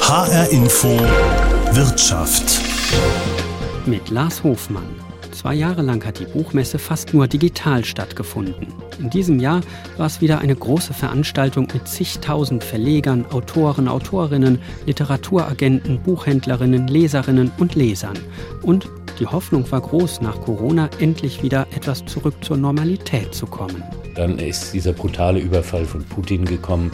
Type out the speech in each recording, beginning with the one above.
HR Info Wirtschaft. Mit Lars Hofmann. Zwei Jahre lang hat die Buchmesse fast nur digital stattgefunden. In diesem Jahr war es wieder eine große Veranstaltung mit zigtausend Verlegern, Autoren, Autorinnen, Literaturagenten, Buchhändlerinnen, Leserinnen und Lesern. Und die Hoffnung war groß, nach Corona endlich wieder etwas zurück zur Normalität zu kommen. Dann ist dieser brutale Überfall von Putin gekommen.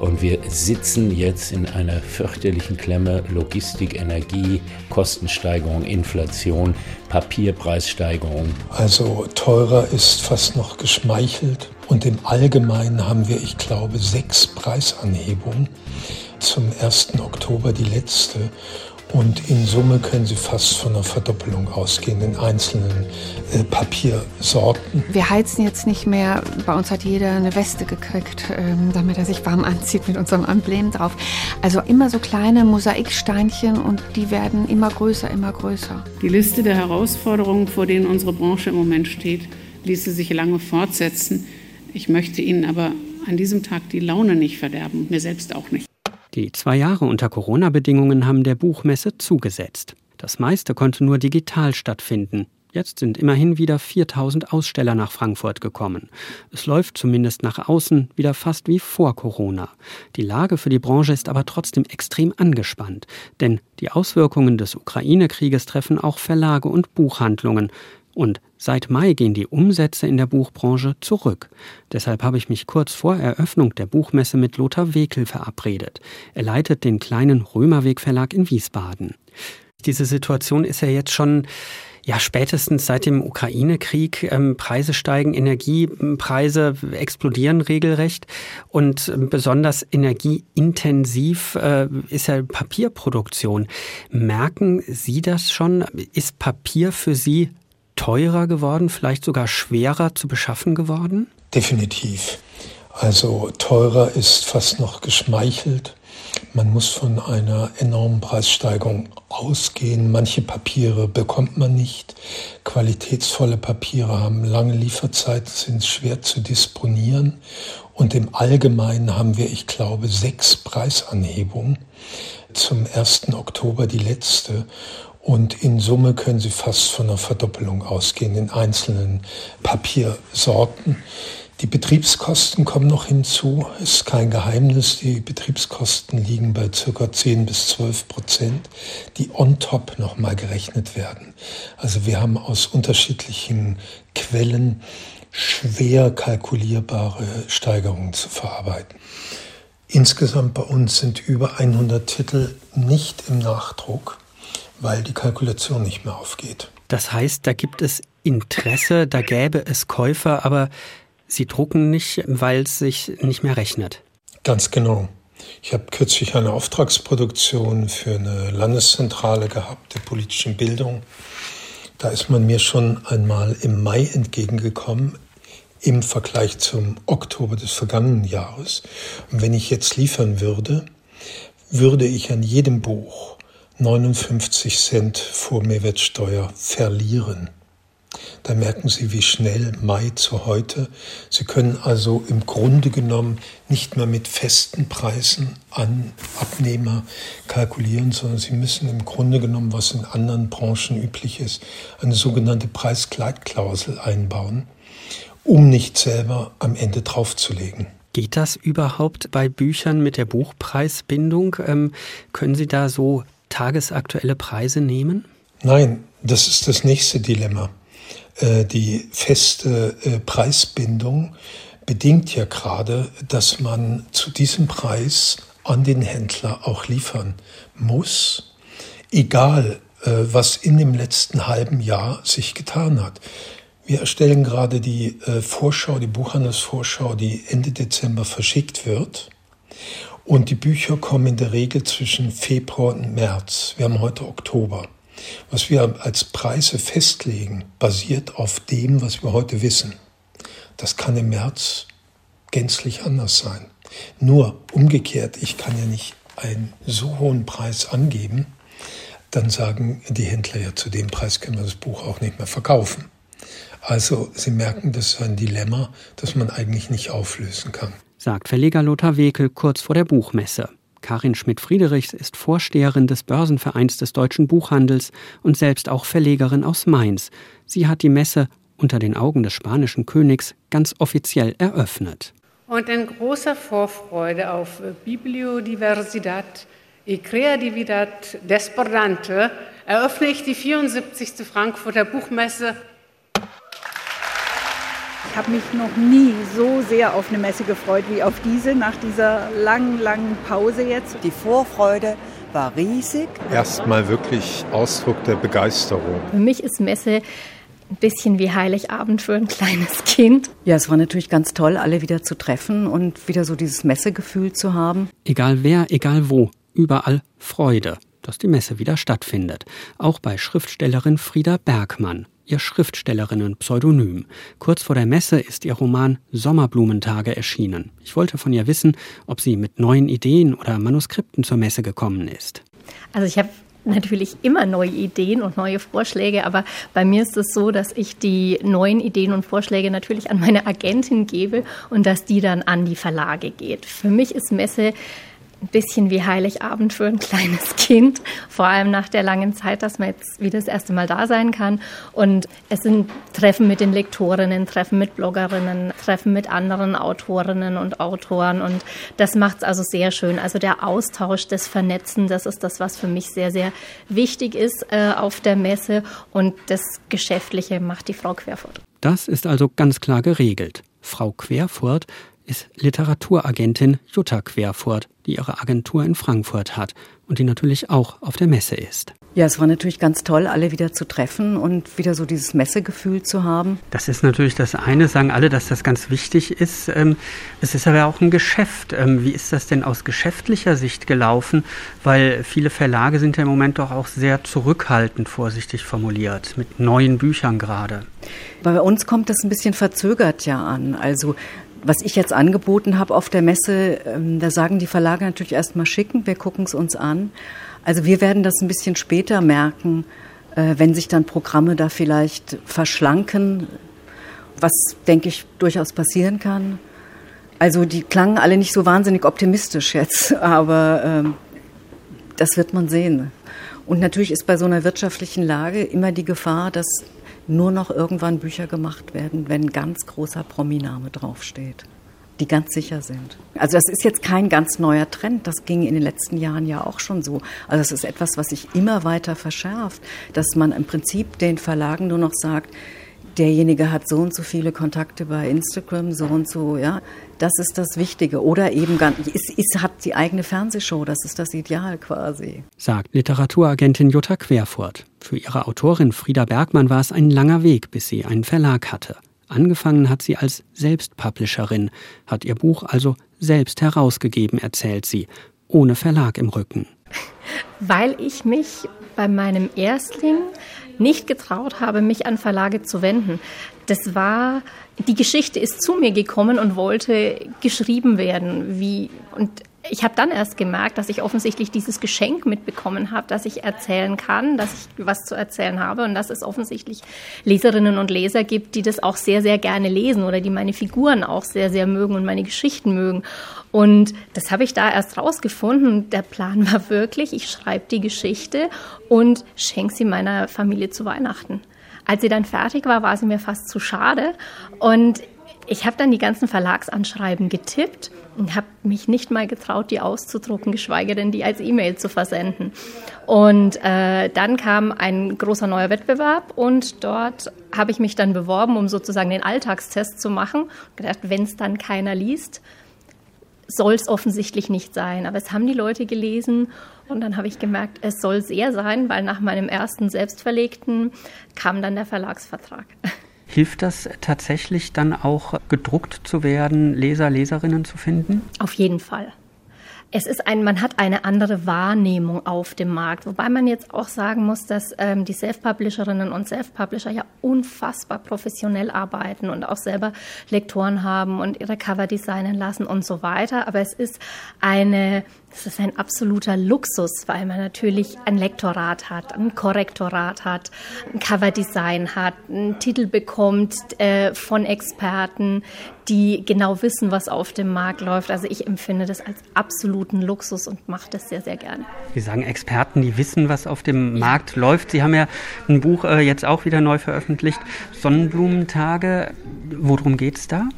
Und wir sitzen jetzt in einer fürchterlichen Klemme. Logistik, Energie, Kostensteigerung, Inflation, Papierpreissteigerung. Also teurer ist fast noch geschmeichelt. Und im Allgemeinen haben wir, ich glaube, sechs Preisanhebungen. Zum 1. Oktober die letzte. Und in Summe können Sie fast von einer Verdoppelung ausgehen in einzelnen äh, Papiersorten. Wir heizen jetzt nicht mehr. Bei uns hat jeder eine Weste gekriegt, ähm, damit er sich warm anzieht mit unserem Emblem drauf. Also immer so kleine Mosaiksteinchen und die werden immer größer, immer größer. Die Liste der Herausforderungen, vor denen unsere Branche im Moment steht, ließe sich lange fortsetzen. Ich möchte Ihnen aber an diesem Tag die Laune nicht verderben und mir selbst auch nicht. Die zwei Jahre unter Corona-Bedingungen haben der Buchmesse zugesetzt. Das meiste konnte nur digital stattfinden. Jetzt sind immerhin wieder 4000 Aussteller nach Frankfurt gekommen. Es läuft zumindest nach außen wieder fast wie vor Corona. Die Lage für die Branche ist aber trotzdem extrem angespannt, denn die Auswirkungen des Ukraine-Krieges treffen auch Verlage und Buchhandlungen. Und seit Mai gehen die Umsätze in der Buchbranche zurück. Deshalb habe ich mich kurz vor Eröffnung der Buchmesse mit Lothar Wekel verabredet. Er leitet den kleinen Römerweg Verlag in Wiesbaden. Diese Situation ist ja jetzt schon ja, spätestens seit dem Ukraine-Krieg ähm, Preise steigen, Energiepreise explodieren regelrecht und besonders energieintensiv äh, ist ja Papierproduktion. Merken Sie das schon? Ist Papier für Sie teurer geworden, vielleicht sogar schwerer zu beschaffen geworden? Definitiv. Also teurer ist fast noch geschmeichelt. Man muss von einer enormen Preissteigerung ausgehen. Manche Papiere bekommt man nicht. Qualitätsvolle Papiere haben lange Lieferzeiten, sind schwer zu disponieren. Und im Allgemeinen haben wir, ich glaube, sechs Preisanhebungen. Zum 1. Oktober die letzte. Und in Summe können Sie fast von einer Verdoppelung ausgehen in einzelnen Papiersorten. Die Betriebskosten kommen noch hinzu. Ist kein Geheimnis. Die Betriebskosten liegen bei circa 10 bis 12 Prozent, die on top nochmal gerechnet werden. Also wir haben aus unterschiedlichen Quellen schwer kalkulierbare Steigerungen zu verarbeiten. Insgesamt bei uns sind über 100 Titel nicht im Nachdruck weil die Kalkulation nicht mehr aufgeht. Das heißt, da gibt es Interesse, da gäbe es Käufer, aber sie drucken nicht, weil es sich nicht mehr rechnet. Ganz genau. Ich habe kürzlich eine Auftragsproduktion für eine Landeszentrale gehabt der politischen Bildung. Da ist man mir schon einmal im Mai entgegengekommen im Vergleich zum Oktober des vergangenen Jahres. Und wenn ich jetzt liefern würde, würde ich an jedem Buch 59 Cent vor Mehrwertsteuer verlieren. Da merken Sie, wie schnell Mai zu heute. Sie können also im Grunde genommen nicht mehr mit festen Preisen an Abnehmer kalkulieren, sondern Sie müssen im Grunde genommen, was in anderen Branchen üblich ist, eine sogenannte Preiskleidklausel einbauen, um nicht selber am Ende draufzulegen. Geht das überhaupt bei Büchern mit der Buchpreisbindung? Ähm, können Sie da so tagesaktuelle Preise nehmen? Nein, das ist das nächste Dilemma. Äh, die feste äh, Preisbindung bedingt ja gerade, dass man zu diesem Preis an den Händler auch liefern muss, egal äh, was in dem letzten halben Jahr sich getan hat. Wir erstellen gerade die Vorschau, die Buchhandelsvorschau, die Ende Dezember verschickt wird. Und die Bücher kommen in der Regel zwischen Februar und März. Wir haben heute Oktober. Was wir als Preise festlegen, basiert auf dem, was wir heute wissen. Das kann im März gänzlich anders sein. Nur umgekehrt, ich kann ja nicht einen so hohen Preis angeben, dann sagen die Händler ja, zu dem Preis können wir das Buch auch nicht mehr verkaufen. Also Sie merken, das ist ein Dilemma, das man eigentlich nicht auflösen kann sagt Verleger Lothar Wekel kurz vor der Buchmesse. Karin Schmidt-Friedrichs ist Vorsteherin des Börsenvereins des deutschen Buchhandels und selbst auch Verlegerin aus Mainz. Sie hat die Messe unter den Augen des spanischen Königs ganz offiziell eröffnet. Und in großer Vorfreude auf Bibliodiversidad y Creatividad Desbordante eröffne ich die 74. Frankfurter Buchmesse ich habe mich noch nie so sehr auf eine Messe gefreut wie auf diese, nach dieser langen, langen Pause jetzt. Die Vorfreude war riesig. Erstmal wirklich Ausdruck der Begeisterung. Für mich ist Messe ein bisschen wie Heiligabend für ein kleines Kind. Ja, es war natürlich ganz toll, alle wieder zu treffen und wieder so dieses Messegefühl zu haben. Egal wer, egal wo, überall Freude, dass die Messe wieder stattfindet. Auch bei Schriftstellerin Frieda Bergmann ihr Schriftstellerinnen-Pseudonym. Kurz vor der Messe ist ihr Roman Sommerblumentage erschienen. Ich wollte von ihr wissen, ob sie mit neuen Ideen oder Manuskripten zur Messe gekommen ist. Also ich habe natürlich immer neue Ideen und neue Vorschläge, aber bei mir ist es so, dass ich die neuen Ideen und Vorschläge natürlich an meine Agentin gebe und dass die dann an die Verlage geht. Für mich ist Messe ein bisschen wie Heiligabend für ein kleines Kind, vor allem nach der langen Zeit, dass man jetzt wieder das erste Mal da sein kann. Und es sind Treffen mit den Lektorinnen, Treffen mit Bloggerinnen, Treffen mit anderen Autorinnen und Autoren. Und das macht es also sehr schön. Also der Austausch, das Vernetzen, das ist das, was für mich sehr, sehr wichtig ist äh, auf der Messe. Und das Geschäftliche macht die Frau Querfurt. Das ist also ganz klar geregelt. Frau Querfurt ist Literaturagentin Jutta Querfurt, die ihre Agentur in Frankfurt hat und die natürlich auch auf der Messe ist. Ja, es war natürlich ganz toll, alle wieder zu treffen und wieder so dieses Messegefühl zu haben. Das ist natürlich das eine, sagen alle, dass das ganz wichtig ist. Ähm, es ist aber auch ein Geschäft. Ähm, wie ist das denn aus geschäftlicher Sicht gelaufen? Weil viele Verlage sind ja im Moment doch auch sehr zurückhaltend, vorsichtig formuliert, mit neuen Büchern gerade. Bei uns kommt das ein bisschen verzögert ja an. Also was ich jetzt angeboten habe auf der Messe, ähm, da sagen die Verlage natürlich erstmal schicken, wir gucken es uns an. Also wir werden das ein bisschen später merken, äh, wenn sich dann Programme da vielleicht verschlanken, was, denke ich, durchaus passieren kann. Also die klangen alle nicht so wahnsinnig optimistisch jetzt, aber ähm, das wird man sehen. Und natürlich ist bei so einer wirtschaftlichen Lage immer die Gefahr, dass nur noch irgendwann Bücher gemacht werden, wenn ganz großer Prominame draufsteht, die ganz sicher sind. Also das ist jetzt kein ganz neuer Trend, das ging in den letzten Jahren ja auch schon so. Also es ist etwas, was sich immer weiter verschärft, dass man im Prinzip den Verlagen nur noch sagt, derjenige hat so und so viele Kontakte bei Instagram, so und so, ja. Das ist das Wichtige. Oder eben ganz, ist, ist, hat die eigene Fernsehshow, das ist das Ideal quasi. Sagt Literaturagentin Jutta Querfurt. Für ihre Autorin Frieda Bergmann war es ein langer Weg, bis sie einen Verlag hatte. Angefangen hat sie als Selbstpublisherin, hat ihr Buch also selbst herausgegeben, erzählt sie, ohne Verlag im Rücken. Weil ich mich bei meinem Erstling nicht getraut habe, mich an Verlage zu wenden. Das war, die Geschichte ist zu mir gekommen und wollte geschrieben werden, wie, und ich habe dann erst gemerkt, dass ich offensichtlich dieses Geschenk mitbekommen habe, dass ich erzählen kann, dass ich was zu erzählen habe und dass es offensichtlich Leserinnen und Leser gibt, die das auch sehr, sehr gerne lesen oder die meine Figuren auch sehr, sehr mögen und meine Geschichten mögen. Und das habe ich da erst rausgefunden. Der Plan war wirklich, ich schreibe die Geschichte und schenke sie meiner Familie zu Weihnachten. Als sie dann fertig war, war sie mir fast zu schade. Und ich habe dann die ganzen Verlagsanschreiben getippt und habe mich nicht mal getraut, die auszudrucken, geschweige denn die als E-Mail zu versenden. Und äh, dann kam ein großer neuer Wettbewerb und dort habe ich mich dann beworben, um sozusagen den Alltagstest zu machen. Und gedacht, wenn es dann keiner liest, soll es offensichtlich nicht sein. Aber es haben die Leute gelesen und dann habe ich gemerkt, es soll sehr sein, weil nach meinem ersten selbstverlegten kam dann der Verlagsvertrag. Hilft das tatsächlich dann auch gedruckt zu werden, Leser, Leserinnen zu finden? Auf jeden Fall es ist ein, man hat eine andere Wahrnehmung auf dem Markt. Wobei man jetzt auch sagen muss, dass ähm, die Self-Publisherinnen und Self-Publisher ja unfassbar professionell arbeiten und auch selber Lektoren haben und ihre Cover designen lassen und so weiter. Aber es ist eine, es ist ein absoluter Luxus, weil man natürlich ein Lektorat hat, ein Korrektorat hat, ein Coverdesign hat, einen Titel bekommt äh, von Experten, die genau wissen, was auf dem Markt läuft. Also ich empfinde das als absoluten Luxus und mache das sehr, sehr gerne. Sie sagen Experten, die wissen, was auf dem. Markt läuft. Sie haben ja ein Buch äh, jetzt auch wieder neu veröffentlicht, Sonnenblumentage. Worum geht es da?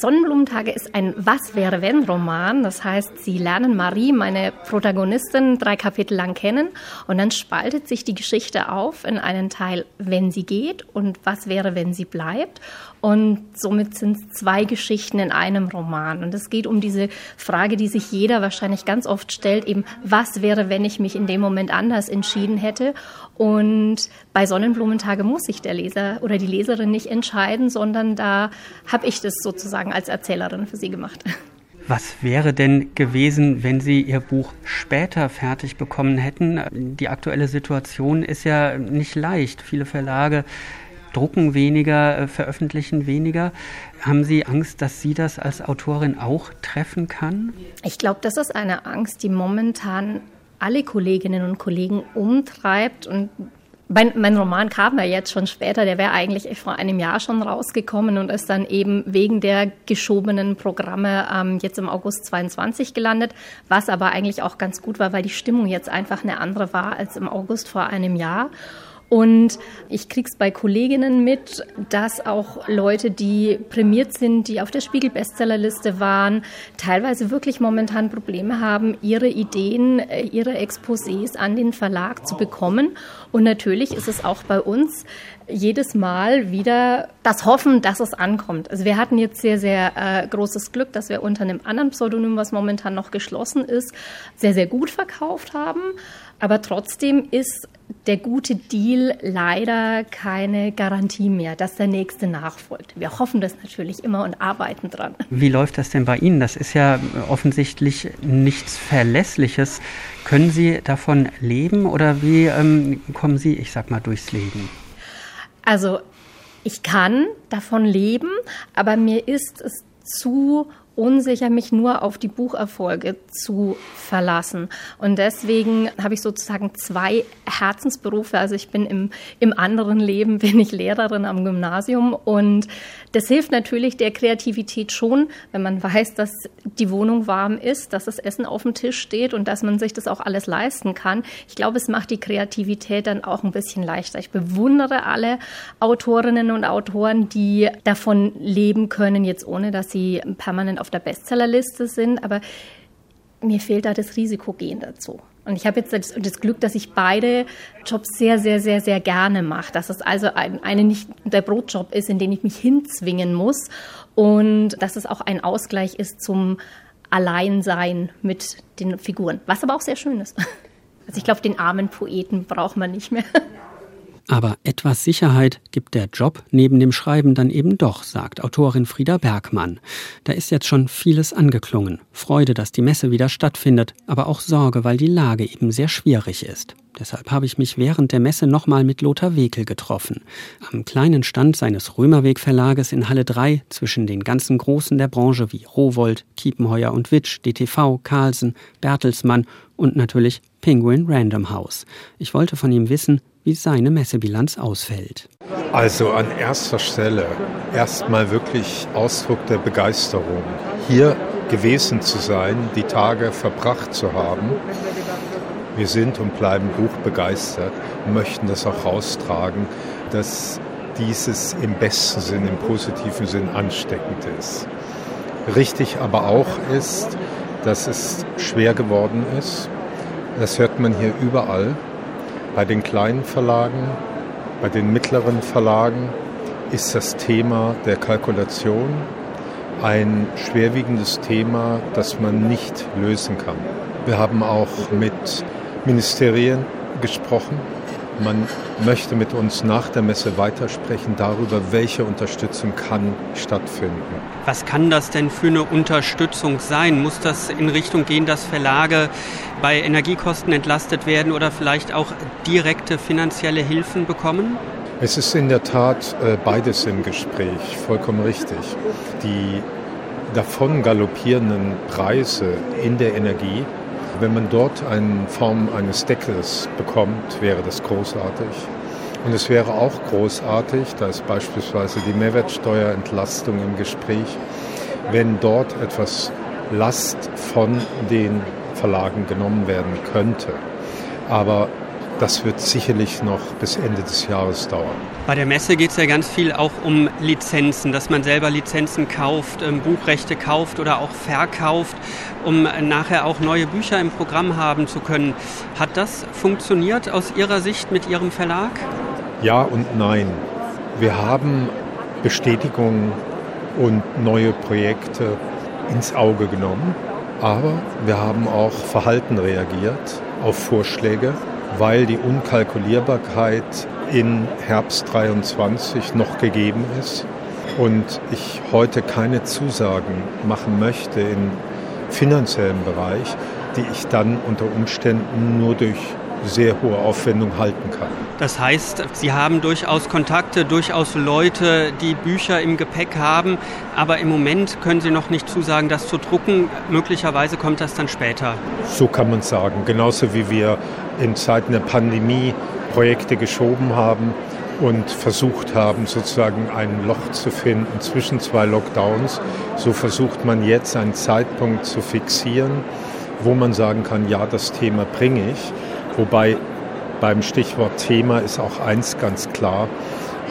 Sonnenblumentage ist ein Was wäre wenn Roman. Das heißt, Sie lernen Marie, meine Protagonistin, drei Kapitel lang kennen und dann spaltet sich die Geschichte auf in einen Teil, wenn sie geht und was wäre, wenn sie bleibt. Und somit sind es zwei Geschichten in einem Roman. Und es geht um diese Frage, die sich jeder wahrscheinlich ganz oft stellt, eben, was wäre, wenn ich mich in dem Moment anders entschieden hätte? Und bei Sonnenblumentage muss sich der Leser oder die Leserin nicht entscheiden, sondern da habe ich das sozusagen als Erzählerin für sie gemacht. Was wäre denn gewesen, wenn Sie Ihr Buch später fertig bekommen hätten? Die aktuelle Situation ist ja nicht leicht. Viele Verlage drucken weniger, äh, veröffentlichen weniger. Haben Sie Angst, dass Sie das als Autorin auch treffen kann? Ich glaube, das ist eine Angst, die momentan alle Kolleginnen und Kollegen umtreibt und mein, mein, Roman kam ja jetzt schon später, der wäre eigentlich vor einem Jahr schon rausgekommen und ist dann eben wegen der geschobenen Programme ähm, jetzt im August 22 gelandet, was aber eigentlich auch ganz gut war, weil die Stimmung jetzt einfach eine andere war als im August vor einem Jahr. Und ich krieg's bei Kolleginnen mit, dass auch Leute, die prämiert sind, die auf der Spiegel-Bestsellerliste waren, teilweise wirklich momentan Probleme haben, ihre Ideen, äh, ihre Exposés an den Verlag zu bekommen. Und natürlich ist es auch bei uns jedes Mal wieder das Hoffen, dass es ankommt. Also wir hatten jetzt sehr, sehr äh, großes Glück, dass wir unter einem anderen Pseudonym, was momentan noch geschlossen ist, sehr, sehr gut verkauft haben. Aber trotzdem ist der gute Deal leider keine Garantie mehr, dass der nächste nachfolgt. Wir hoffen das natürlich immer und arbeiten dran. Wie läuft das denn bei Ihnen? Das ist ja offensichtlich nichts Verlässliches. Können Sie davon leben oder wie ähm, kommen Sie, ich sag mal, durchs Leben? Also ich kann davon leben, aber mir ist es zu unsicher, mich nur auf die Bucherfolge zu verlassen. Und deswegen habe ich sozusagen zwei Herzensberufe. Also ich bin im, im anderen Leben, bin ich Lehrerin am Gymnasium und das hilft natürlich der Kreativität schon, wenn man weiß, dass die Wohnung warm ist, dass das Essen auf dem Tisch steht und dass man sich das auch alles leisten kann. Ich glaube, es macht die Kreativität dann auch ein bisschen leichter. Ich bewundere alle Autorinnen und Autoren, die davon leben können, jetzt ohne, dass sie permanent auf der Bestsellerliste sind. Aber mir fehlt da das Risikogehen dazu. Und ich habe jetzt das, das, Glück, dass ich beide Jobs sehr, sehr, sehr, sehr gerne mache. Dass es also ein, eine nicht der Brotjob ist, in den ich mich hinzwingen muss und dass es auch ein Ausgleich ist zum Alleinsein mit den Figuren. Was aber auch sehr schön ist. Also ich glaube, den armen Poeten braucht man nicht mehr. Aber etwas Sicherheit gibt der Job neben dem Schreiben dann eben doch, sagt Autorin Frieda Bergmann. Da ist jetzt schon vieles angeklungen. Freude, dass die Messe wieder stattfindet, aber auch Sorge, weil die Lage eben sehr schwierig ist. Deshalb habe ich mich während der Messe nochmal mit Lothar Wekel getroffen. Am kleinen Stand seines Römerweg Verlages in Halle 3 zwischen den ganzen Großen der Branche wie Rowold, Kiepenheuer und Witsch, DTV, Carlsen, Bertelsmann und natürlich Penguin Random House. Ich wollte von ihm wissen, wie seine Messebilanz ausfällt. Also an erster Stelle erstmal wirklich Ausdruck der Begeisterung, hier gewesen zu sein, die Tage verbracht zu haben. Wir sind und bleiben buchbegeistert und möchten das auch raustragen, dass dieses im besten Sinn, im positiven Sinn ansteckend ist. Richtig aber auch ist, dass es schwer geworden ist. Das hört man hier überall. Bei den kleinen Verlagen, bei den mittleren Verlagen ist das Thema der Kalkulation ein schwerwiegendes Thema, das man nicht lösen kann. Wir haben auch mit Ministerien gesprochen, man möchte mit uns nach der Messe weitersprechen darüber, welche Unterstützung kann stattfinden. Was kann das denn für eine Unterstützung sein? Muss das in Richtung gehen, dass Verlage bei Energiekosten entlastet werden oder vielleicht auch direkte finanzielle Hilfen bekommen? Es ist in der Tat äh, beides im Gespräch, vollkommen richtig. Die davon galoppierenden Preise in der Energie wenn man dort eine Form eines Deckels bekommt, wäre das großartig. Und es wäre auch großartig, da ist beispielsweise die Mehrwertsteuerentlastung im Gespräch, wenn dort etwas Last von den Verlagen genommen werden könnte. Aber das wird sicherlich noch bis Ende des Jahres dauern. Bei der Messe geht es ja ganz viel auch um Lizenzen, dass man selber Lizenzen kauft, ähm, Buchrechte kauft oder auch verkauft, um nachher auch neue Bücher im Programm haben zu können. Hat das funktioniert aus Ihrer Sicht mit Ihrem Verlag? Ja und nein. Wir haben Bestätigungen und neue Projekte ins Auge genommen, aber wir haben auch verhalten reagiert auf Vorschläge weil die Unkalkulierbarkeit in Herbst 23 noch gegeben ist und ich heute keine Zusagen machen möchte im finanziellen Bereich, die ich dann unter Umständen nur durch sehr hohe Aufwendung halten kann. Das heißt, Sie haben durchaus Kontakte, durchaus Leute, die Bücher im Gepäck haben, aber im Moment können Sie noch nicht zusagen, das zu drucken. Möglicherweise kommt das dann später. So kann man sagen. Genauso wie wir in Zeiten der Pandemie Projekte geschoben haben und versucht haben, sozusagen ein Loch zu finden zwischen zwei Lockdowns. So versucht man jetzt einen Zeitpunkt zu fixieren, wo man sagen kann, ja, das Thema bringe ich. Wobei beim Stichwort Thema ist auch eins ganz klar.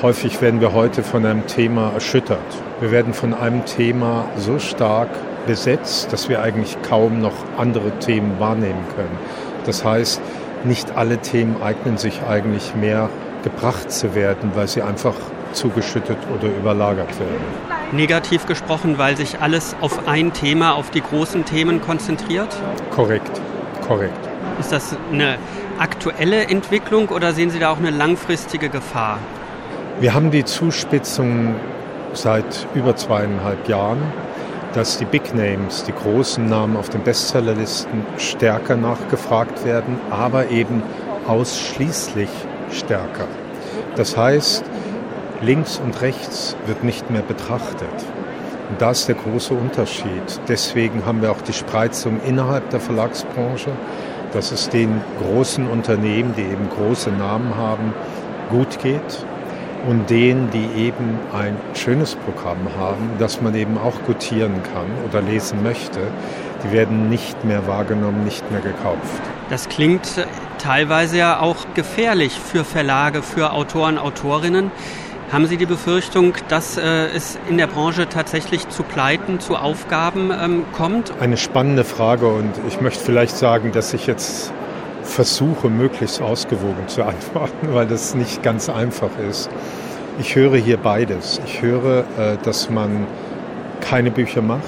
Häufig werden wir heute von einem Thema erschüttert. Wir werden von einem Thema so stark besetzt, dass wir eigentlich kaum noch andere Themen wahrnehmen können. Das heißt, nicht alle Themen eignen sich eigentlich mehr gebracht zu werden, weil sie einfach zugeschüttet oder überlagert werden. Negativ gesprochen, weil sich alles auf ein Thema, auf die großen Themen konzentriert? Korrekt, korrekt. Ist das eine aktuelle Entwicklung oder sehen Sie da auch eine langfristige Gefahr? Wir haben die Zuspitzung seit über zweieinhalb Jahren, dass die Big Names, die großen Namen auf den Bestsellerlisten stärker nachgefragt werden, aber eben ausschließlich stärker. Das heißt, links und rechts wird nicht mehr betrachtet. Und da ist der große Unterschied. Deswegen haben wir auch die Spreizung innerhalb der Verlagsbranche dass es den großen Unternehmen, die eben große Namen haben, gut geht und denen, die eben ein schönes Programm haben, das man eben auch gutieren kann oder lesen möchte, die werden nicht mehr wahrgenommen, nicht mehr gekauft. Das klingt teilweise ja auch gefährlich für Verlage, für Autoren, Autorinnen. Haben Sie die Befürchtung, dass äh, es in der Branche tatsächlich zu Pleiten, zu Aufgaben ähm, kommt? Eine spannende Frage und ich möchte vielleicht sagen, dass ich jetzt versuche, möglichst ausgewogen zu antworten, weil das nicht ganz einfach ist. Ich höre hier beides. Ich höre, äh, dass man keine Bücher macht,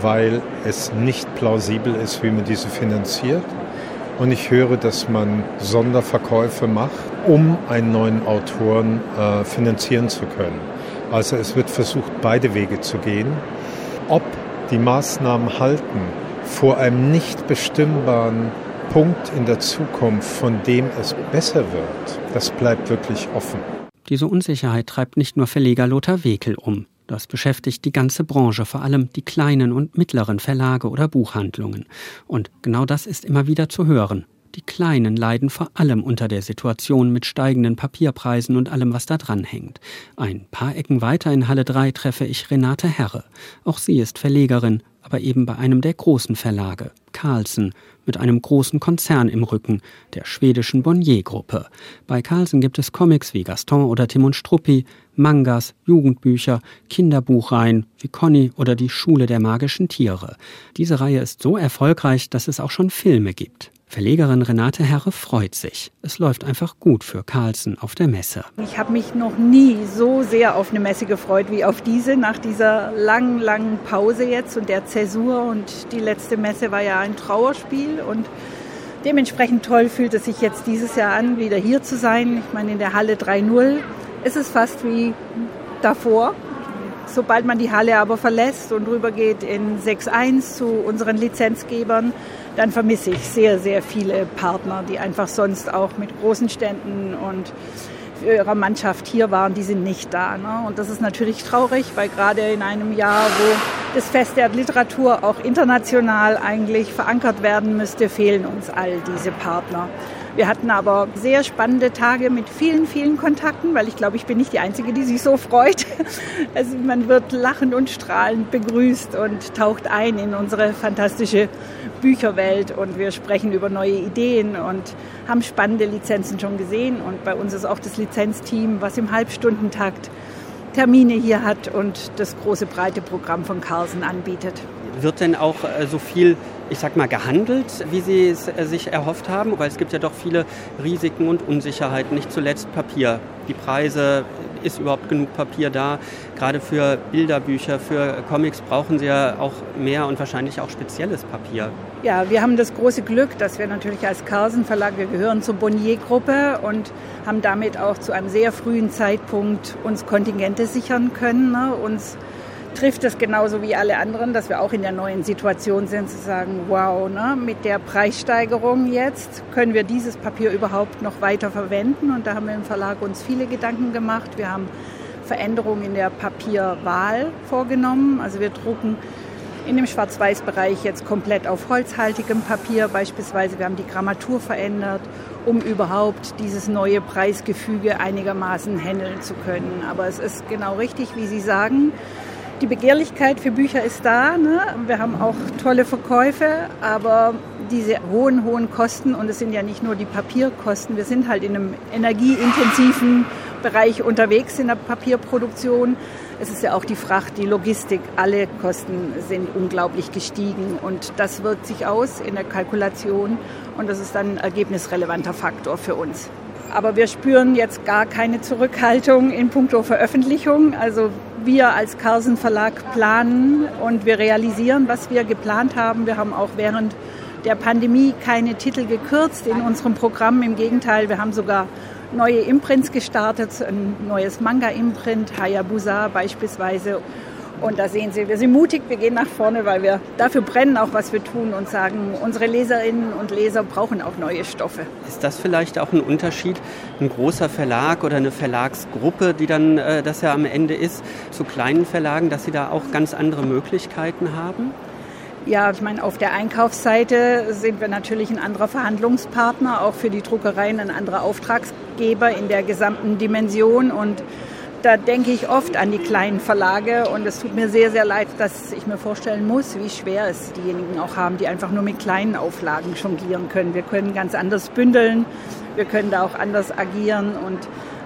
weil es nicht plausibel ist, wie man diese finanziert. Und ich höre, dass man Sonderverkäufe macht, um einen neuen Autoren äh, finanzieren zu können. Also es wird versucht, beide Wege zu gehen. Ob die Maßnahmen halten vor einem nicht bestimmbaren Punkt in der Zukunft, von dem es besser wird, das bleibt wirklich offen. Diese Unsicherheit treibt nicht nur Verleger Lothar Wekel um. Das beschäftigt die ganze Branche, vor allem die kleinen und mittleren Verlage oder Buchhandlungen. Und genau das ist immer wieder zu hören. Die Kleinen leiden vor allem unter der Situation mit steigenden Papierpreisen und allem, was da dran hängt. Ein paar Ecken weiter in Halle 3 treffe ich Renate Herre. Auch sie ist Verlegerin, aber eben bei einem der großen Verlage, Carlsen, mit einem großen Konzern im Rücken, der schwedischen Bonnier-Gruppe. Bei Carlsen gibt es Comics wie Gaston oder Tim und Struppi, Mangas, Jugendbücher, Kinderbuchreihen wie Conny oder die Schule der magischen Tiere. Diese Reihe ist so erfolgreich, dass es auch schon Filme gibt. Verlegerin Renate Herre freut sich. Es läuft einfach gut für Carlsen auf der Messe. Ich habe mich noch nie so sehr auf eine Messe gefreut wie auf diese, nach dieser langen, langen Pause jetzt und der Zäsur. Und die letzte Messe war ja ein Trauerspiel und dementsprechend toll fühlt es sich jetzt dieses Jahr an, wieder hier zu sein. Ich meine, in der Halle 3.0 ist es fast wie davor. Sobald man die Halle aber verlässt und rübergeht in 6.1 zu unseren Lizenzgebern, dann vermisse ich sehr, sehr viele Partner, die einfach sonst auch mit großen Ständen und für ihre Mannschaft hier waren, die sind nicht da. Ne? Und das ist natürlich traurig, weil gerade in einem Jahr, wo das Fest der Literatur auch international eigentlich verankert werden müsste, fehlen uns all diese Partner. Wir hatten aber sehr spannende Tage mit vielen, vielen Kontakten, weil ich glaube, ich bin nicht die Einzige, die sich so freut. Also man wird lachend und strahlend begrüßt und taucht ein in unsere fantastische Bücherwelt und wir sprechen über neue Ideen und haben spannende Lizenzen schon gesehen. Und bei uns ist auch das Lizenzteam, was im Halbstundentakt Termine hier hat und das große breite Programm von Carlsen anbietet. Wird denn auch äh, so viel ich sag mal, gehandelt, wie Sie es äh, sich erhofft haben? Weil es gibt ja doch viele Risiken und Unsicherheiten, nicht zuletzt Papier. Die Preise, ist überhaupt genug Papier da? Gerade für Bilderbücher, für Comics brauchen Sie ja auch mehr und wahrscheinlich auch spezielles Papier. Ja, wir haben das große Glück, dass wir natürlich als Carlsen Verlag, wir gehören zur Bonnier-Gruppe und haben damit auch zu einem sehr frühen Zeitpunkt uns Kontingente sichern können, ne? uns trifft es genauso wie alle anderen, dass wir auch in der neuen Situation sind, zu sagen, wow, ne, mit der Preissteigerung jetzt können wir dieses Papier überhaupt noch weiter verwenden. Und da haben wir im Verlag uns viele Gedanken gemacht. Wir haben Veränderungen in der Papierwahl vorgenommen. Also wir drucken in dem Schwarz-Weiß-Bereich jetzt komplett auf holzhaltigem Papier beispielsweise. Wir haben die Grammatur verändert, um überhaupt dieses neue Preisgefüge einigermaßen handeln zu können. Aber es ist genau richtig, wie Sie sagen die Begehrlichkeit für Bücher ist da. Ne? Wir haben auch tolle Verkäufe, aber diese hohen, hohen Kosten, und es sind ja nicht nur die Papierkosten, wir sind halt in einem energieintensiven Bereich unterwegs in der Papierproduktion. Es ist ja auch die Fracht, die Logistik, alle Kosten sind unglaublich gestiegen und das wirkt sich aus in der Kalkulation und das ist dann ein ergebnisrelevanter Faktor für uns. Aber wir spüren jetzt gar keine Zurückhaltung in puncto Veröffentlichung. Also wir als Carlsen Verlag planen und wir realisieren, was wir geplant haben. Wir haben auch während der Pandemie keine Titel gekürzt in unserem Programm. Im Gegenteil, wir haben sogar neue Imprints gestartet, ein neues Manga-Imprint, Hayabusa beispielsweise und da sehen Sie, wir sind mutig, wir gehen nach vorne, weil wir dafür brennen, auch was wir tun und sagen, unsere Leserinnen und Leser brauchen auch neue Stoffe. Ist das vielleicht auch ein Unterschied, ein großer Verlag oder eine Verlagsgruppe, die dann äh, das ja am Ende ist, zu kleinen Verlagen, dass sie da auch ganz andere Möglichkeiten haben? Ja, ich meine, auf der Einkaufsseite sind wir natürlich ein anderer Verhandlungspartner, auch für die Druckereien ein anderer Auftragsgeber in der gesamten Dimension und da denke ich oft an die kleinen Verlage und es tut mir sehr, sehr leid, dass ich mir vorstellen muss, wie schwer es diejenigen auch haben, die einfach nur mit kleinen Auflagen jonglieren können. Wir können ganz anders bündeln, wir können da auch anders agieren und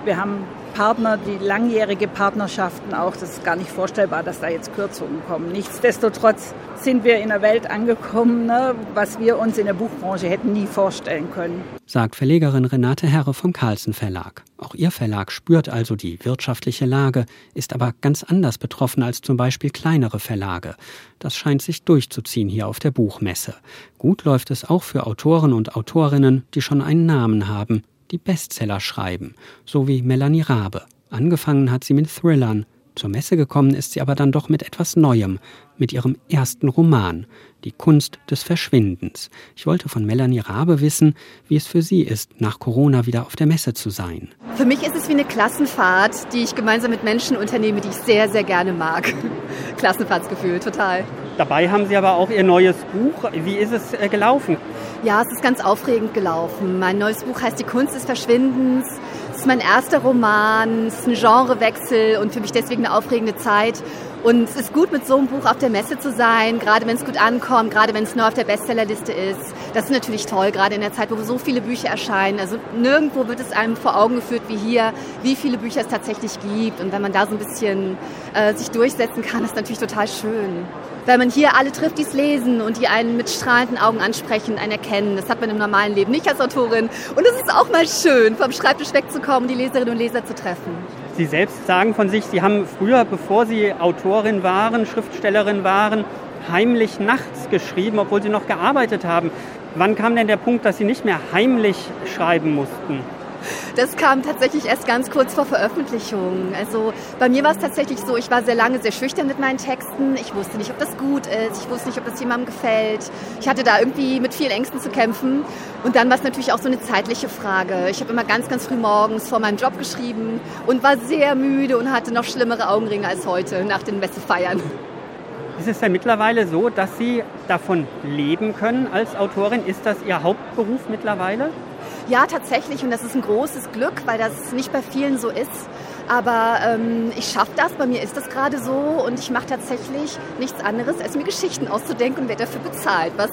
wir haben Partner, die langjährige Partnerschaften auch, das ist gar nicht vorstellbar, dass da jetzt Kürzungen kommen. Nichtsdestotrotz sind wir in einer Welt angekommen, ne, was wir uns in der Buchbranche hätten nie vorstellen können. Sagt Verlegerin Renate Herre vom Carlsen Verlag. Auch ihr Verlag spürt also die wirtschaftliche Lage, ist aber ganz anders betroffen als zum Beispiel kleinere Verlage. Das scheint sich durchzuziehen hier auf der Buchmesse. Gut läuft es auch für Autoren und Autorinnen, die schon einen Namen haben, die Bestseller schreiben, so wie Melanie Rabe. Angefangen hat sie mit Thrillern. Zur Messe gekommen ist sie aber dann doch mit etwas Neuem, mit ihrem ersten Roman, Die Kunst des Verschwindens. Ich wollte von Melanie Rabe wissen, wie es für sie ist, nach Corona wieder auf der Messe zu sein. Für mich ist es wie eine Klassenfahrt, die ich gemeinsam mit Menschen unternehme, die ich sehr, sehr gerne mag. Klassenfahrtsgefühl, total. Dabei haben Sie aber auch Ihr neues Buch. Wie ist es äh, gelaufen? Ja, es ist ganz aufregend gelaufen. Mein neues Buch heißt Die Kunst des Verschwindens. Es ist mein erster Roman, es ist ein Genrewechsel und für mich deswegen eine aufregende Zeit. Und es ist gut, mit so einem Buch auf der Messe zu sein, gerade wenn es gut ankommt, gerade wenn es nur auf der Bestsellerliste ist. Das ist natürlich toll, gerade in der Zeit, wo so viele Bücher erscheinen. Also nirgendwo wird es einem vor Augen geführt wie hier, wie viele Bücher es tatsächlich gibt. Und wenn man da so ein bisschen äh, sich durchsetzen kann, ist natürlich total schön weil man hier alle trifft, die es lesen und die einen mit strahlenden Augen ansprechen, einen erkennen. Das hat man im normalen Leben nicht als Autorin. Und es ist auch mal schön, vom Schreibtisch wegzukommen, die Leserinnen und Leser zu treffen. Sie selbst sagen von sich, Sie haben früher, bevor Sie Autorin waren, Schriftstellerin waren, heimlich nachts geschrieben, obwohl Sie noch gearbeitet haben. Wann kam denn der Punkt, dass Sie nicht mehr heimlich schreiben mussten? Das kam tatsächlich erst ganz kurz vor Veröffentlichung. Also bei mir war es tatsächlich so, ich war sehr lange sehr schüchtern mit meinen Texten. Ich wusste nicht, ob das gut ist. Ich wusste nicht, ob das jemandem gefällt. Ich hatte da irgendwie mit vielen Ängsten zu kämpfen. Und dann war es natürlich auch so eine zeitliche Frage. Ich habe immer ganz, ganz früh morgens vor meinem Job geschrieben und war sehr müde und hatte noch schlimmere Augenringe als heute nach den Messefeiern. Ist es denn mittlerweile so, dass Sie davon leben können als Autorin? Ist das Ihr Hauptberuf mittlerweile? Ja, tatsächlich. Und das ist ein großes Glück, weil das nicht bei vielen so ist. Aber ähm, ich schaffe das, bei mir ist das gerade so und ich mache tatsächlich nichts anderes, als mir Geschichten auszudenken und werde dafür bezahlt, was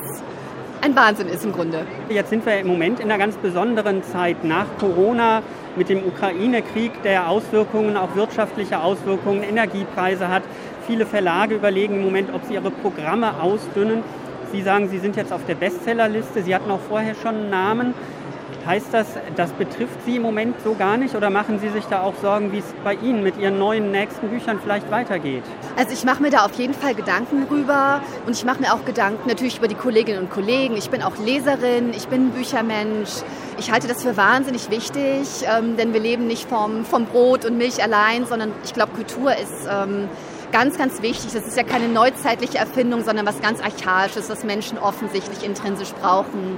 ein Wahnsinn ist im Grunde. Jetzt sind wir im Moment in einer ganz besonderen Zeit nach Corona mit dem Ukraine-Krieg, der Auswirkungen, auch wirtschaftliche Auswirkungen, Energiepreise hat. Viele Verlage überlegen im Moment, ob sie ihre Programme ausdünnen. Sie sagen, Sie sind jetzt auf der Bestsellerliste. Sie hatten auch vorher schon einen Namen. Heißt das, das betrifft Sie im Moment so gar nicht oder machen Sie sich da auch Sorgen, wie es bei Ihnen mit Ihren neuen nächsten Büchern vielleicht weitergeht? Also ich mache mir da auf jeden Fall Gedanken rüber und ich mache mir auch Gedanken natürlich über die Kolleginnen und Kollegen. Ich bin auch Leserin, ich bin Büchermensch. Ich halte das für wahnsinnig wichtig, ähm, denn wir leben nicht vom, vom Brot und Milch allein, sondern ich glaube, Kultur ist... Ähm, ganz, ganz wichtig. Das ist ja keine neuzeitliche Erfindung, sondern was ganz Archaisches, was Menschen offensichtlich intrinsisch brauchen.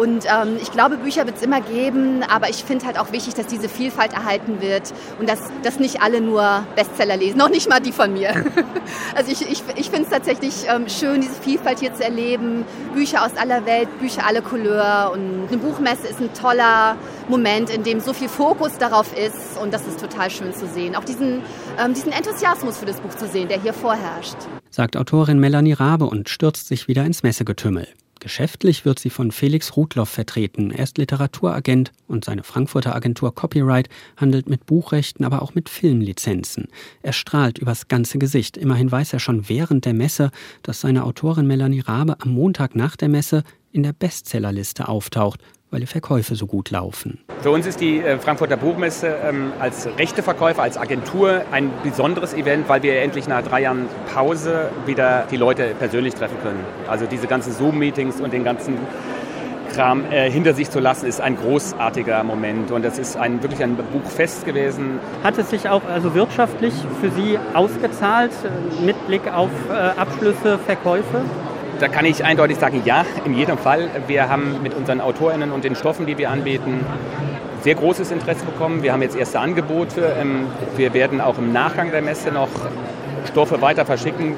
Und ähm, ich glaube, Bücher wird es immer geben, aber ich finde halt auch wichtig, dass diese Vielfalt erhalten wird und dass, dass nicht alle nur Bestseller lesen, noch nicht mal die von mir. also ich, ich, ich finde es tatsächlich ähm, schön, diese Vielfalt hier zu erleben. Bücher aus aller Welt, Bücher aller Couleur und eine Buchmesse ist ein toller Moment, in dem so viel Fokus darauf ist und das ist total schön zu sehen. Auch diesen, ähm, diesen Enthusiasmus für das Buch zu sehen, der hier vorherrscht. Sagt Autorin Melanie Rabe und stürzt sich wieder ins Messegetümmel. Geschäftlich wird sie von Felix Rudloff vertreten. Er ist Literaturagent und seine Frankfurter Agentur Copyright handelt mit Buchrechten, aber auch mit Filmlizenzen. Er strahlt übers ganze Gesicht. Immerhin weiß er schon während der Messe, dass seine Autorin Melanie Rabe am Montag nach der Messe in der Bestsellerliste auftaucht weil die Verkäufe so gut laufen. Für uns ist die äh, Frankfurter Buchmesse ähm, als Rechteverkäufer, als Agentur ein besonderes Event, weil wir endlich nach drei Jahren Pause wieder die Leute persönlich treffen können. Also diese ganzen Zoom-Meetings und den ganzen Kram äh, hinter sich zu lassen, ist ein großartiger Moment. Und es ist ein, wirklich ein Buchfest gewesen. Hat es sich auch also wirtschaftlich für Sie ausgezahlt äh, mit Blick auf äh, Abschlüsse, Verkäufe? Da kann ich eindeutig sagen, ja, in jedem Fall. Wir haben mit unseren AutorInnen und den Stoffen, die wir anbieten, sehr großes Interesse bekommen. Wir haben jetzt erste Angebote. Ähm, wir werden auch im Nachgang der Messe noch Stoffe weiter verschicken.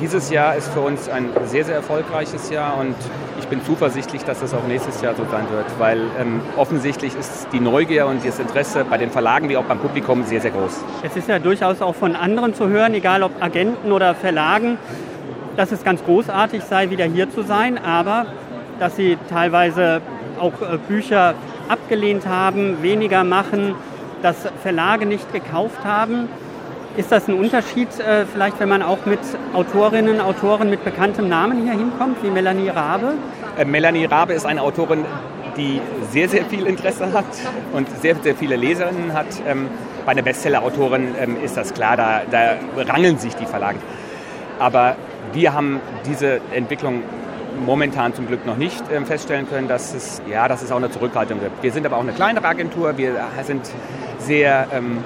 Dieses Jahr ist für uns ein sehr, sehr erfolgreiches Jahr und ich bin zuversichtlich, dass das auch nächstes Jahr so sein wird, weil ähm, offensichtlich ist die Neugier und das Interesse bei den Verlagen wie auch beim Publikum sehr, sehr groß. Es ist ja durchaus auch von anderen zu hören, egal ob Agenten oder Verlagen, dass es ganz großartig sei, wieder hier zu sein, aber dass sie teilweise auch äh, Bücher abgelehnt haben, weniger machen, dass Verlage nicht gekauft haben. Ist das ein Unterschied, äh, vielleicht wenn man auch mit Autorinnen, Autoren mit bekanntem Namen hier hinkommt, wie Melanie Rabe? Äh, Melanie Rabe ist eine Autorin, die sehr, sehr viel Interesse hat und sehr, sehr viele Leserinnen hat. Ähm, bei einer Bestseller-Autorin ähm, ist das klar, da, da rangeln sich die Verlage. Aber wir haben diese Entwicklung momentan zum Glück noch nicht ähm, feststellen können, dass es, ja, dass es auch eine Zurückhaltung gibt. Wir sind aber auch eine kleinere Agentur. Wir sind sehr ähm,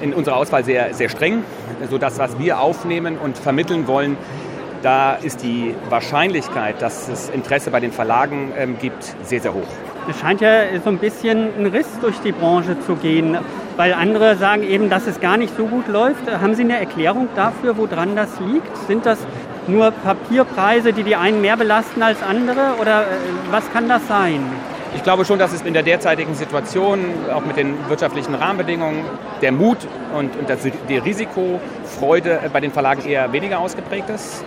in unserer Auswahl sehr, sehr streng, sodass was wir aufnehmen und vermitteln wollen, da ist die Wahrscheinlichkeit, dass es Interesse bei den Verlagen ähm, gibt, sehr, sehr hoch. Es scheint ja so ein bisschen ein Riss durch die Branche zu gehen, weil andere sagen eben, dass es gar nicht so gut läuft. Haben Sie eine Erklärung dafür, woran das liegt? Sind das nur Papierpreise, die die einen mehr belasten als andere? Oder äh, was kann das sein? Ich glaube schon, dass es in der derzeitigen Situation, auch mit den wirtschaftlichen Rahmenbedingungen, der Mut und, und das, die Risikofreude bei den Verlagen eher weniger ausgeprägt ist.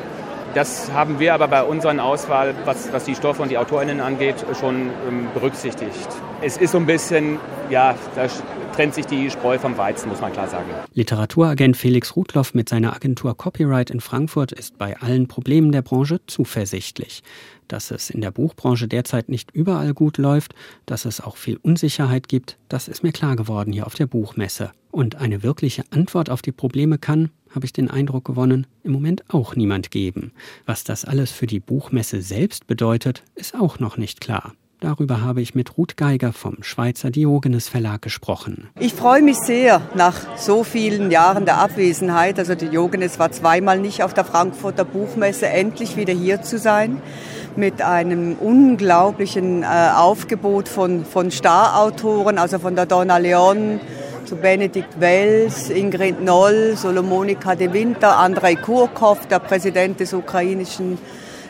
Das haben wir aber bei unseren Auswahl, was, was die Stoffe und die AutorInnen angeht, schon ähm, berücksichtigt. Es ist so ein bisschen, ja, da trennt sich die Spreu vom Weizen, muss man klar sagen. Literaturagent Felix Rudloff mit seiner Agentur Copyright in Frankfurt ist bei allen Problemen der Branche zuversichtlich. Dass es in der Buchbranche derzeit nicht überall gut läuft, dass es auch viel Unsicherheit gibt, das ist mir klar geworden hier auf der Buchmesse. Und eine wirkliche Antwort auf die Probleme kann, habe ich den Eindruck gewonnen, im Moment auch niemand geben. Was das alles für die Buchmesse selbst bedeutet, ist auch noch nicht klar. Darüber habe ich mit Ruth Geiger vom Schweizer Diogenes Verlag gesprochen. Ich freue mich sehr nach so vielen Jahren der Abwesenheit. Also Diogenes war zweimal nicht auf der Frankfurter Buchmesse, endlich wieder hier zu sein mit einem unglaublichen äh, Aufgebot von, von Starautoren, also von der Donna Leon zu Benedikt Wells, Ingrid Noll, Solomonika de Winter, Andrei Kurkov, der Präsident des ukrainischen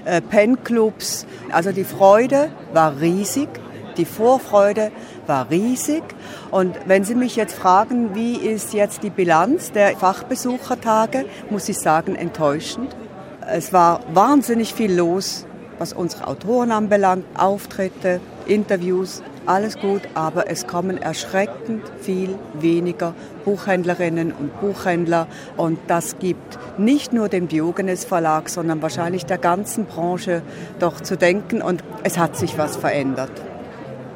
äh, Pen-Clubs. Also die Freude war riesig, die Vorfreude war riesig. Und wenn Sie mich jetzt fragen, wie ist jetzt die Bilanz der Fachbesuchertage, muss ich sagen, enttäuschend. Es war wahnsinnig viel los, was unsere Autoren anbelangt, Auftritte, Interviews, alles gut, aber es kommen erschreckend viel weniger Buchhändlerinnen und Buchhändler und das gibt nicht nur dem Diogenes Verlag, sondern wahrscheinlich der ganzen Branche doch zu denken und es hat sich was verändert.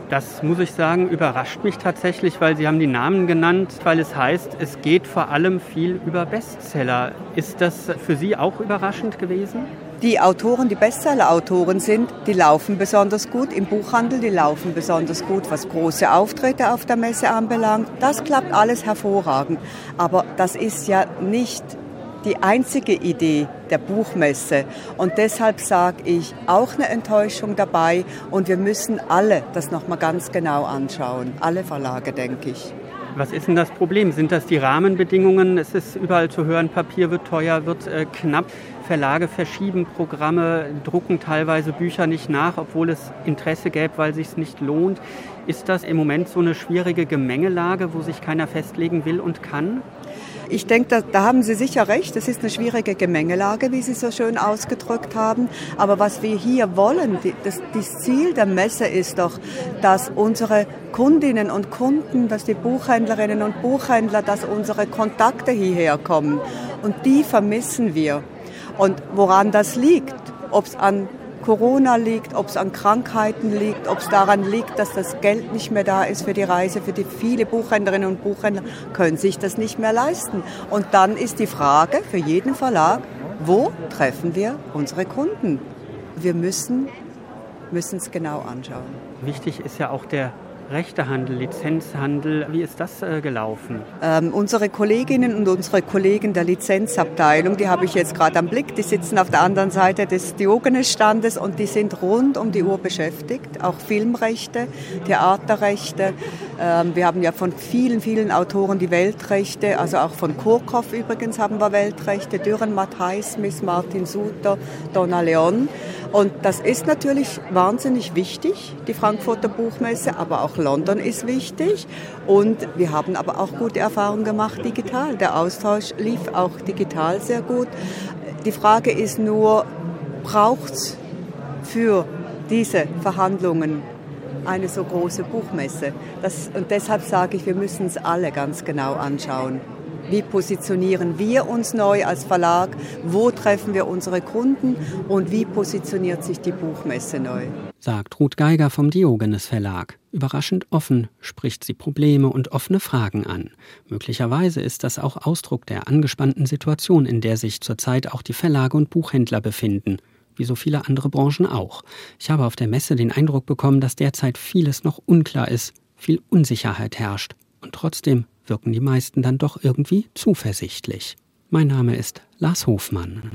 Das muss ich sagen, überrascht mich tatsächlich, weil Sie haben die Namen genannt, weil es heißt, es geht vor allem viel über Bestseller. Ist das für Sie auch überraschend gewesen? Die Autoren, die Bestseller-Autoren sind, die laufen besonders gut im Buchhandel, die laufen besonders gut, was große Auftritte auf der Messe anbelangt. Das klappt alles hervorragend. Aber das ist ja nicht die einzige Idee der Buchmesse. Und deshalb sage ich auch eine Enttäuschung dabei. Und wir müssen alle das nochmal ganz genau anschauen. Alle Verlage, denke ich. Was ist denn das Problem? Sind das die Rahmenbedingungen? Es ist überall zu hören, Papier wird teuer, wird äh, knapp. Verlage verschieben Programme, drucken teilweise Bücher nicht nach, obwohl es Interesse gäbe, weil sich es nicht lohnt. Ist das im Moment so eine schwierige Gemengelage, wo sich keiner festlegen will und kann? Ich denke, da, da, haben Sie sicher recht. Es ist eine schwierige Gemengelage, wie Sie so schön ausgedrückt haben. Aber was wir hier wollen, die, das, das Ziel der Messe ist doch, dass unsere Kundinnen und Kunden, dass die Buchhändlerinnen und Buchhändler, dass unsere Kontakte hierher kommen. Und die vermissen wir. Und woran das liegt, ob es an Corona liegt, ob es an Krankheiten liegt, ob es daran liegt, dass das Geld nicht mehr da ist für die Reise, für die viele Buchhändlerinnen und Buchhändler können sich das nicht mehr leisten. Und dann ist die Frage für jeden Verlag, wo treffen wir unsere Kunden? Wir müssen müssen es genau anschauen. Wichtig ist ja auch der Rechtehandel, Lizenzhandel. Wie ist das äh, gelaufen? Ähm, unsere Kolleginnen und unsere Kollegen der Lizenzabteilung, die habe ich jetzt gerade am Blick, die sitzen auf der anderen Seite des Diogenes-Standes und die sind rund um die Uhr beschäftigt. Auch Filmrechte, Theaterrechte. Ähm, wir haben ja von vielen, vielen Autoren die Weltrechte, also auch von Kurkov übrigens haben wir Weltrechte, Dürren Matthijs, Miss Martin Suter, Donna Leon. Und das ist natürlich wahnsinnig wichtig, die Frankfurter Buchmesse, aber auch London ist wichtig. Und wir haben aber auch gute Erfahrungen gemacht digital. Der Austausch lief auch digital sehr gut. Die Frage ist nur, braucht es für diese Verhandlungen eine so große Buchmesse? Das, und deshalb sage ich, wir müssen es alle ganz genau anschauen. Wie positionieren wir uns neu als Verlag? Wo treffen wir unsere Kunden? Und wie positioniert sich die Buchmesse neu? Sagt Ruth Geiger vom Diogenes Verlag. Überraschend offen spricht sie Probleme und offene Fragen an. Möglicherweise ist das auch Ausdruck der angespannten Situation, in der sich zurzeit auch die Verlage und Buchhändler befinden wie so viele andere Branchen auch. Ich habe auf der Messe den Eindruck bekommen, dass derzeit vieles noch unklar ist, viel Unsicherheit herrscht. Und trotzdem wirken die meisten dann doch irgendwie zuversichtlich. Mein Name ist Lars Hofmann.